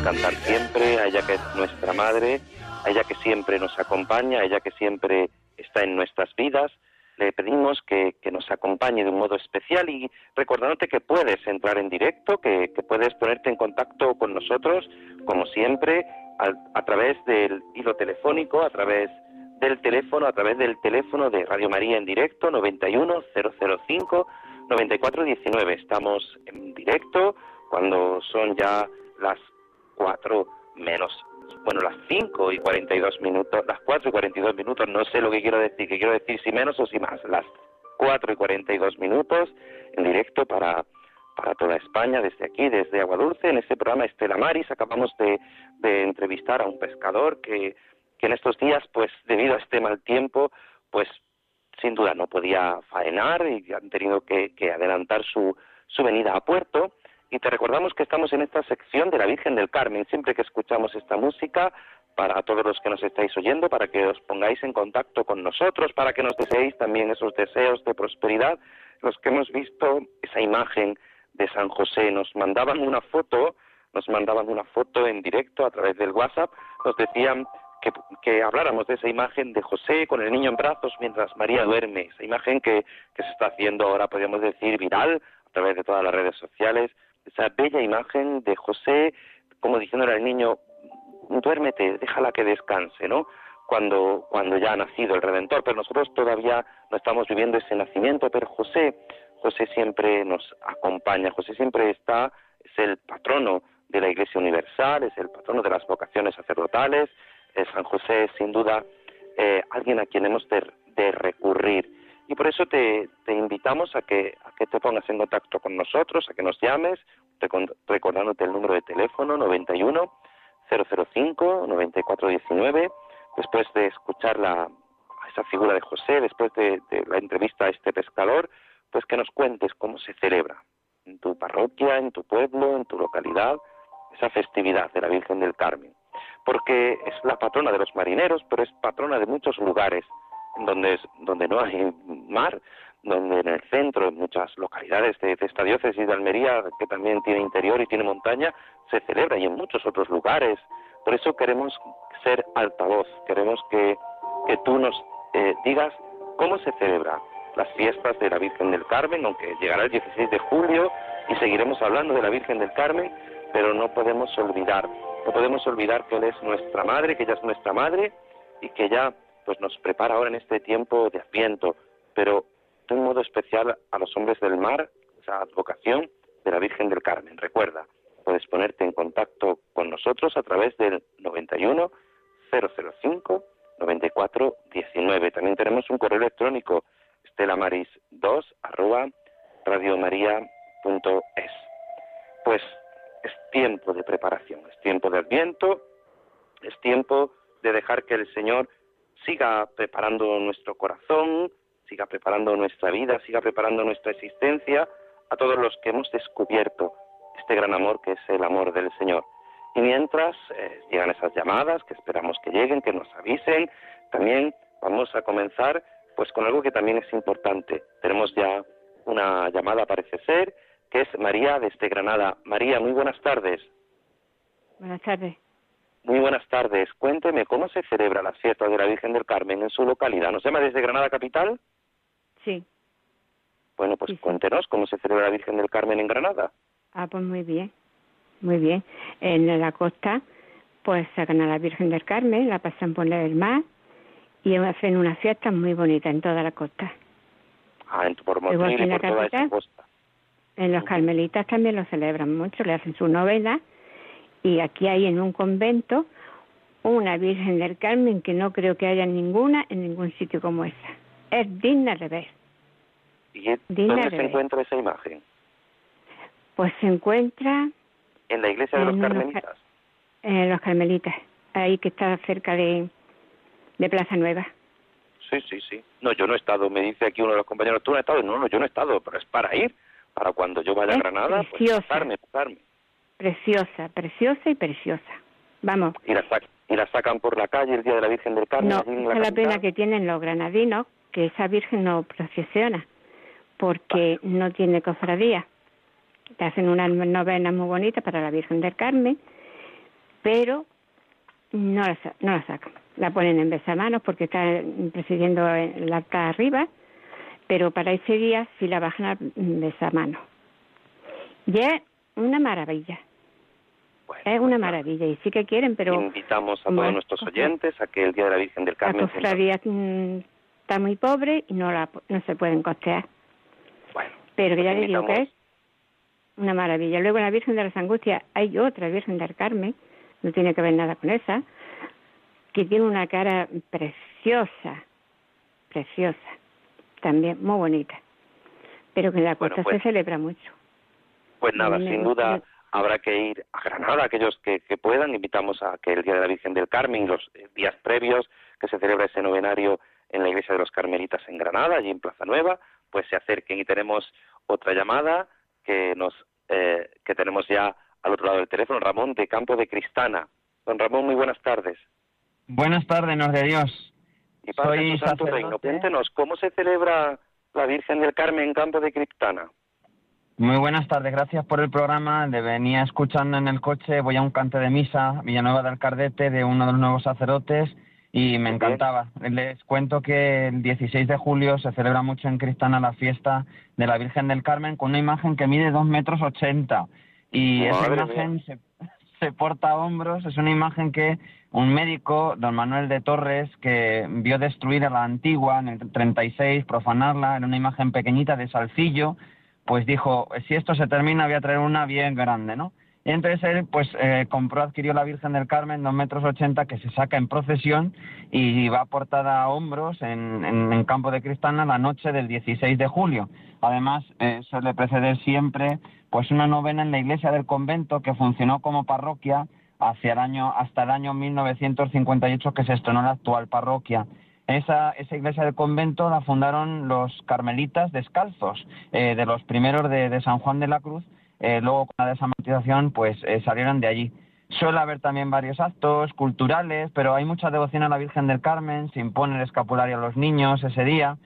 Cantar siempre, a ella que es nuestra madre, a ella que siempre nos acompaña, a ella que siempre está en nuestras vidas. Le pedimos que, nos acompañe de un modo especial y recordándote que puedes entrar en directo, que, puedes ponerte en contacto con nosotros, como siempre, a, a través del hilo telefónico, a través del teléfono, a través del teléfono de Radio María en directo, 91005 9419. Estamos en directo cuando son ya las 4 menos, bueno, las 5 y 42 minutos, las 4 y 42 minutos, no sé lo que quiero decir, que quiero decir si menos o si más, las 4 y 42 minutos en directo para, para toda España, desde aquí, desde Aguadulce, en este programa Estela Maris, acabamos de, de entrevistar a un pescador que, que en estos días, pues debido a este mal tiempo, pues sin duda no podía faenar y han tenido que, que adelantar su, su venida a puerto y te recordamos que estamos en esta sección de la Virgen del Carmen. Siempre que escuchamos esta música, para todos los que nos estáis oyendo, para que os pongáis en contacto con nosotros, para que nos deseéis también esos deseos de prosperidad, los que hemos visto esa imagen de San José, nos mandaban una foto, nos mandaban una foto en directo a través del WhatsApp, nos decían que, que, habláramos de esa imagen de José con el niño en brazos mientras María duerme, esa imagen que, que se está haciendo ahora, podríamos decir, viral a través de todas las redes sociales, esa bella imagen de José, como diciéndole al niño, duérmete, déjala que descanse, ¿no? Cuando, cuando ya ha nacido el Redentor, pero nosotros todavía no estamos viviendo ese nacimiento, pero José, José siempre nos acompaña, José siempre está, es el patrono de la Iglesia Universal, es el patrono de las vocaciones sacerdotales, San José es sin duda eh, alguien a quien hemos de recurrir y por eso te, invitamos a que, a que te pongas en contacto con nosotros, a que nos llames, recordándote el número de teléfono 91 005 9419, después de escuchar la, esa figura de José, después de, la entrevista a este pescador, pues que nos cuentes cómo se celebra en tu parroquia, en tu pueblo, en tu localidad, esa festividad de la Virgen del Carmen. Porque es la patrona de los marineros, pero es patrona de muchos lugares donde, donde no hay mar, donde en el centro, en muchas localidades de, esta diócesis de Almería, que también tiene interior y tiene montaña, se celebra y en muchos otros lugares. Por eso queremos ser altavoz, queremos que, que tú nos eh, digas cómo se celebra las fiestas de la Virgen del Carmen, aunque llegará el 16 de julio y seguiremos hablando de la Virgen del Carmen, pero no podemos olvidar, no podemos olvidar que Él es nuestra madre, que ella es nuestra madre y que ya pues nos prepara ahora en este tiempo de Adviento, pero de un modo especial a los hombres del mar, esa advocación de la Virgen del Carmen. Recuerda, puedes ponerte en contacto con nosotros a través del 91 005 94 19. También tenemos un correo electrónico estelamaris2 arroba radiomaria.es. Pues es tiempo de preparación, es tiempo de Adviento, es tiempo de dejar que el Señor siga preparando nuestro corazón, siga preparando nuestra vida, siga preparando nuestra existencia a todos los que hemos descubierto este gran amor que es el amor del Señor. Y mientras eh, llegan esas llamadas, que esperamos que lleguen, que nos avisen, también vamos a comenzar pues con algo que también es importante. Tenemos ya una llamada, parece ser, que es María desde Granada. María, muy buenas tardes. Buenas tardes. Muy buenas tardes. Cuénteme, ¿cómo se celebra la fiesta de la Virgen del Carmen en su localidad? ¿Nos llama desde Granada Capital? Sí. Bueno, pues cuéntenos cómo se celebra la Virgen del Carmen en Granada. Ah, pues muy bien, muy bien. En la costa, pues sacan a la Virgen del Carmen, la pasan por el mar y hacen una fiesta muy bonita en toda la costa. Ah, en por Motril y por toda esa costa. En los carmelitas también lo celebran mucho, le hacen su novena y aquí hay en un convento una Virgen del Carmen que no creo que haya ninguna en ningún sitio como esa. Es digna de ver. ¿Y dónde se encuentra esa imagen? Pues se encuentra... En la iglesia de los Carmelitas. En los Carmelitas, ahí que está cerca de, de Plaza Nueva. Sí, sí, sí. No, yo no he estado, me dice aquí uno de los compañeros, tú no has estado. No, no, yo no he estado, pero es para ir, para cuando yo vaya a Granada, pues pasarme, pasarme. Preciosa, preciosa y preciosa. Vamos. ¿Y la, ¿Y la sacan por la calle el día de la Virgen del Carmen? No, es la, pena que tienen los granadinos, que esa Virgen no procesiona, porque no tiene cofradía. Te hacen una novena muy bonita para la Virgen del Carmen, pero no la, no la sacan. La ponen en besamanos porque está presidiendo el altar arriba, pero para ese día sí la bajan a besamanos. Y es una maravilla. es una maravilla y sí que quieren, pero... Invitamos a todos nuestros oyentes a que el Día de la Virgen del Carmen... La cofradía mm, está muy pobre y no, la, no se pueden costear. Bueno, pero que ya les digo que es una maravilla. Luego la Virgen de las Angustias hay otra Virgen del Carmen, no tiene que ver nada con esa, que tiene una cara preciosa, preciosa, también muy bonita, pero que en la costa se pues celebra mucho. Pues nada, sin duda habrá que ir a Granada, aquellos que, puedan, invitamos a que el Día de la Virgen del Carmen, los días previos que se celebra ese novenario en la iglesia de los Carmelitas en Granada, allí en Plaza Nueva, pues se acerquen y tenemos otra llamada que nos eh, que tenemos ya al otro lado del teléfono, Ramón de Campo de Cristana. Don Ramón, muy buenas tardes. Buenas tardes, nos de Dios. Y Soy Santo Reino, cuéntenos, ¿cómo se celebra la Virgen del Carmen en Campo de Cristana? Muy buenas tardes, gracias por el programa. De venía escuchando en el coche, voy a un cante de misa, Villanueva del Cardete, de uno de los nuevos sacerdotes, y me encantaba. Les cuento que el 16 de julio se celebra mucho en Cristana la fiesta de la Virgen del Carmen con una imagen que mide 2 metros 80 y esa imagen se, <laughs> se, porta a hombros, es una imagen que un médico, don Manuel de Torres, que vio destruir a la antigua en el 36, profanarla, en una imagen pequeñita de salcillo, pues dijo, si esto se termina voy a traer una bien grande, ¿no? Y entonces él, pues, eh, compró, adquirió la Virgen del Carmen, dos metros ochenta, que se saca en procesión y va portada a hombros en, en, Campo de Cristana la noche del 16 de julio. Además, eh, suele preceder siempre, pues, una novena en la iglesia del convento que funcionó como parroquia hacia el año, hasta el año 1958 que se estrenó la actual parroquia. Esa, esa iglesia del convento la fundaron los carmelitas descalzos, eh, de los primeros de, de San Juan de la Cruz, eh, luego con la desamortización pues eh, salieron de allí. Suele haber también varios actos culturales, pero hay mucha devoción a la Virgen del Carmen, se impone el escapulario a los niños ese día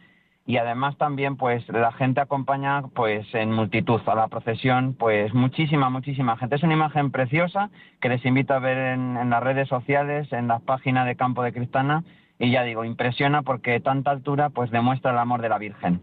y además también pues la gente acompaña pues en multitud a la procesión, pues muchísima, muchísima gente. Es una imagen preciosa que les invito a ver en, en las redes sociales, en la página de Campo de Cristana y ya digo, impresiona porque tanta altura pues demuestra el amor de la Virgen.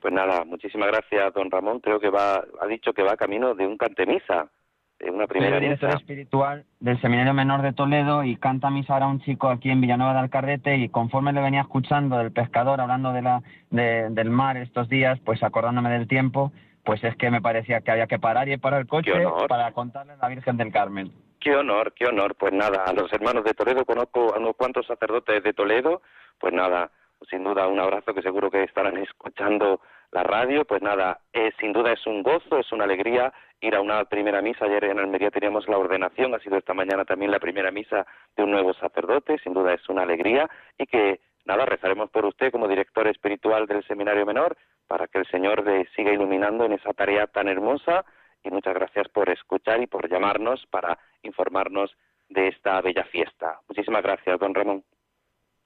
Pues nada, muchísimas gracias, don Ramón. Creo que va, ha dicho que va camino de un cantemisa, de una primera Soy misa. espiritual del Seminario Menor de Toledo y canta misa ahora un chico aquí en Villanueva de Alcarrete y conforme le venía escuchando del pescador hablando de la, del mar estos días, pues acordándome del tiempo, pues es que me parecía que había que parar y parar el coche para contarle a la Virgen del Carmen. Qué honor, qué honor. Pues nada, a los hermanos de Toledo conozco a unos cuantos sacerdotes de Toledo, pues nada, sin duda un abrazo que seguro que estarán <laughs> escuchando la radio, pues nada, sin duda es un gozo, es una alegría ir a una primera misa. Ayer en Almería teníamos la ordenación, ha sido esta mañana también la primera misa de un nuevo sacerdote, sin duda es una alegría y que nada, rezaremos por usted como director espiritual del Seminario Menor para que el Señor le siga iluminando en esa tarea tan hermosa y muchas gracias por escuchar y por llamarnos para informarnos de esta bella fiesta. Muchísimas gracias, don Ramón.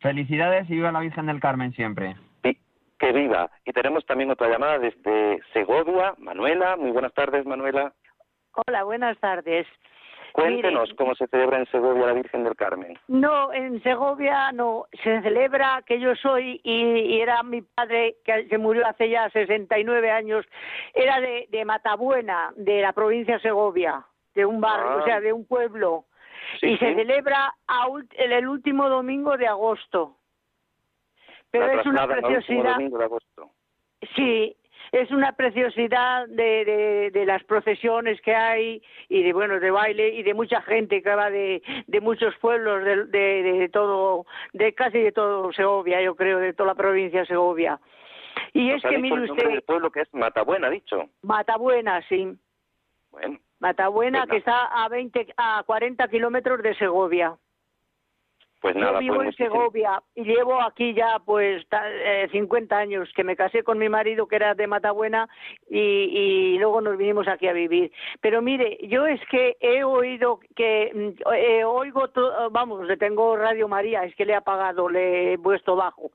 Felicidades y viva la Virgen del Carmen siempre que viva. Y tenemos también otra llamada desde Segovia, Manuela. Muy buenas tardes, Manuela. Hola, buenas tardes. Cuéntenos cómo se celebra en Segovia la Virgen del Carmen. No, en Segovia no. Se celebra que yo soy y, era mi padre que, murió hace ya 69 años. Era de, de Matabuena, de la provincia de Segovia, de un barrio, o sea, ah. de un pueblo. y se celebra el último domingo de agosto. Pero es una preciosidad. Sí, es una preciosidad de, de, las procesiones que hay y de bueno de baile y de mucha gente que va de, de muchos pueblos de, de, todo de casi de todo Segovia yo creo de toda la provincia de Segovia. Y es que mire usted el pueblo que es Matabuena ha dicho. Matabuena sí. Bueno. Matabuena que está a 20 a 40 kilómetros de Segovia Pues nada, Yo vivo pues en muchísimas- Segovia y llevo aquí ya pues eh, 50 años que me casé con mi marido que era de Matabuena y, y luego nos vinimos aquí a vivir. Pero mire, yo es que he oído que mm, eh, oigo, to- vamos, le tengo Radio María, es que le he apagado, le he puesto bajo.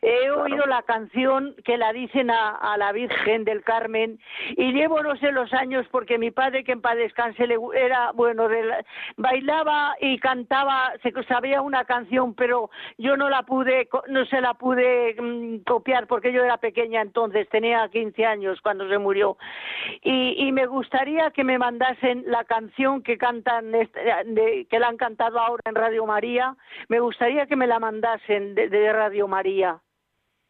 He oído la canción que la dicen a, a la Virgen del Carmen y llevo no sé los años porque mi padre que en paz descanse le era bueno de la- bailaba y cantaba se sabía una canción pero yo no la pude no se la pude mm, copiar porque yo era pequeña entonces tenía 15 años cuando se murió. Y, y me gustaría que me mandasen la canción que cantan de- que la han cantado ahora en Radio María. Me gustaría que me la mandasen de- de Radio María.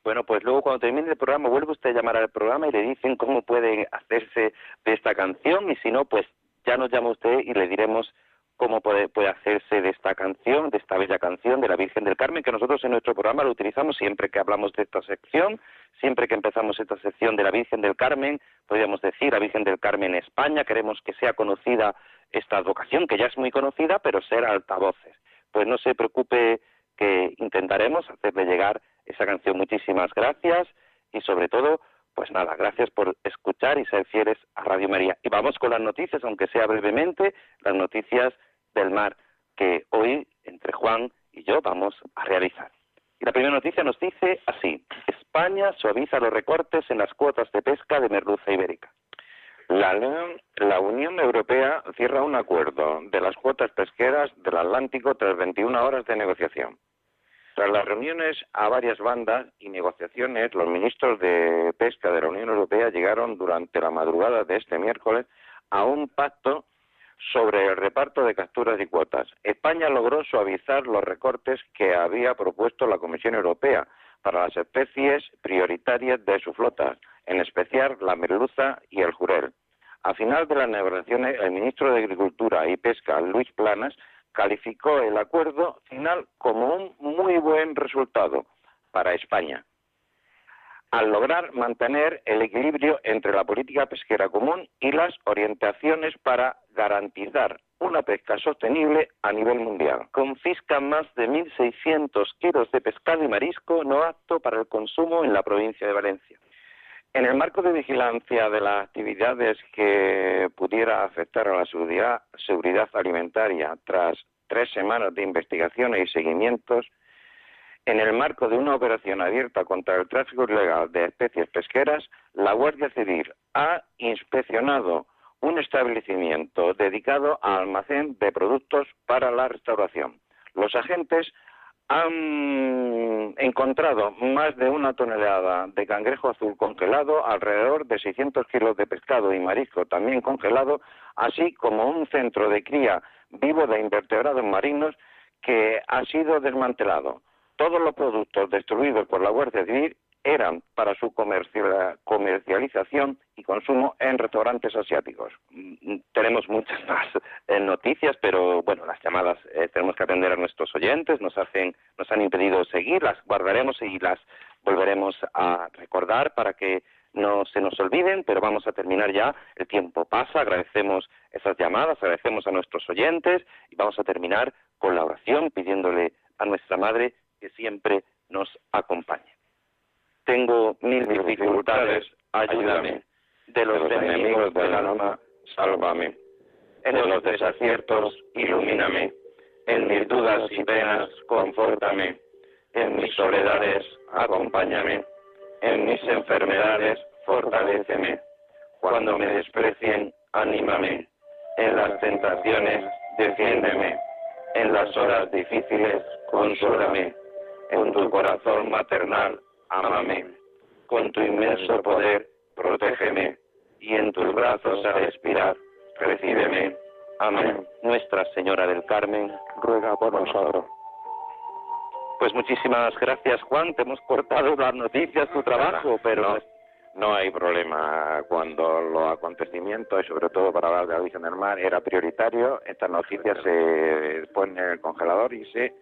Bueno, pues luego cuando termine el programa vuelve usted a llamar al programa y le dicen cómo puede hacerse de esta canción y si no, pues ya nos llama usted y le diremos cómo puede, puede hacerse de esta canción, de esta bella canción de la Virgen del Carmen, que nosotros en nuestro programa lo utilizamos siempre que hablamos de esta sección, siempre que empezamos esta sección de la Virgen del Carmen, podríamos decir la Virgen del Carmen en España, queremos que sea conocida esta advocación, que ya es muy conocida, pero ser altavoces. Pues no se preocupe que intentaremos hacerle llegar esa canción. Muchísimas gracias y sobre todo, pues nada, gracias por escuchar y ser fieles a Radio María. Y vamos con las noticias, aunque sea brevemente, las noticias del mar que hoy entre Juan y yo vamos a realizar. Y la primera noticia nos dice así, España suaviza los recortes en las cuotas de pesca de merluza ibérica. La la Unión Europea cierra un acuerdo de las cuotas pesqueras del Atlántico tras 21 horas de negociación. Tras las reuniones a varias bandas y negociaciones, los ministros de pesca de la Unión Europea llegaron durante la madrugada de este miércoles a un pacto sobre el reparto de capturas y cuotas. España logró suavizar los recortes que había propuesto la Comisión Europea para las especies prioritarias de su flota, en especial la merluza y el jurel. A final de las negociaciones, el ministro de Agricultura y Pesca, Luis Planas, calificó el acuerdo final como un muy buen resultado para España, al lograr mantener el equilibrio entre la política pesquera común y las orientaciones para garantizar una pesca sostenible a nivel mundial. Confiscan más de 1.600 kilos de pescado y marisco no apto para el consumo en la provincia de Valencia. En el marco de vigilancia de las actividades que pudiera afectar a la seguridad, seguridad alimentaria tras tres semanas de investigaciones y seguimientos, en el marco de una operación abierta contra el tráfico ilegal de especies pesqueras, la Guardia Civil ha inspeccionado un establecimiento dedicado a almacén de productos para la restauración. Los agentes han encontrado más de una tonelada de cangrejo azul congelado, alrededor de 600 kilos de pescado y marisco también congelado, así como un centro de cría vivo de invertebrados marinos que ha sido desmantelado. Todos los productos destruidos por la Guardia Civil eran para su comercial- comercialización y consumo en restaurantes asiáticos. Mm, Tenemos muchas <laughs> más eh, noticias, pero bueno, las llamadas eh, tenemos que atender a nuestros oyentes, nos hacen, nos han impedido seguir, las guardaremos y las volveremos a recordar para que no se nos olviden, pero vamos a terminar ya, el tiempo pasa, agradecemos esas llamadas, agradecemos a nuestros oyentes y vamos a terminar con la oración pidiéndole a nuestra Madre que siempre nos acompañe. Tengo mil dificultades, ayúdame. De los enemigos del alma, sálvame. en los desaciertos, ilumíname. En mis dudas y penas, confórtame. En mis soledades, acompáñame. En mis enfermedades, fortaléceme. Cuando me desprecien, anímame. En las tentaciones, defiéndeme. En las horas difíciles, consúlame. En tu corazón maternal, ámame. Con tu inmenso poder, protégeme. Y en tus brazos al expirar, recíbeme. Amén. Nuestra Señora del Carmen, ruega por nosotros. Pues muchísimas gracias, Juan. Te hemos cortado las noticias, tu trabajo, pero no, no hay problema. Cuando los acontecimientos, y sobre todo para hablar de la Virgen del Mar, era prioritario, estas noticias se ponen en el congelador y se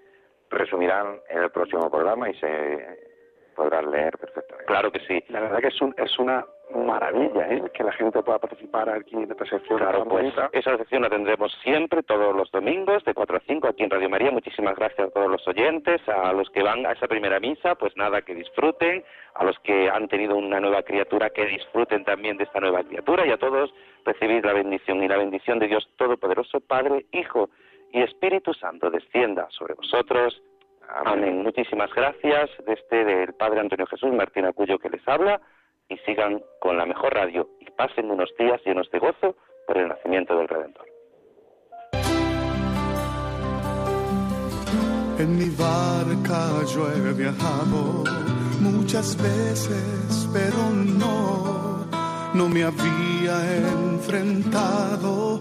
resumirán en el próximo programa y se podrán leer perfectamente. claro que sí. La verdad que es, un, es una maravilla, ¿eh? Que la gente pueda participar aquí en esta sección. Claro, pues esa sección la tendremos siempre, todos los domingos, de 4 a 5, aquí en Radio María. Muchísimas gracias a todos los oyentes, a los que van a esa primera misa, pues nada, que disfruten, a los que han tenido una nueva criatura, que disfruten también de esta nueva criatura, y a todos recibid la bendición, y la bendición de Dios Todopoderoso, Padre, Hijo y Espíritu Santo, descienda sobre vosotros. Amén. Muchísimas gracias desde del Padre Antonio Jesús Martín Acuyo que les habla y sigan con la mejor radio y pasen unos días llenos de gozo por el nacimiento del Redentor. En mi barca yo he viajado muchas veces, pero no, no me había enfrentado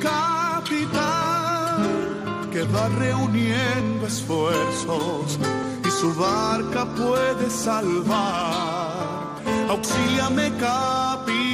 un capitán que va reuniendo esfuerzos y su barca puede salvar. Auxíliame capi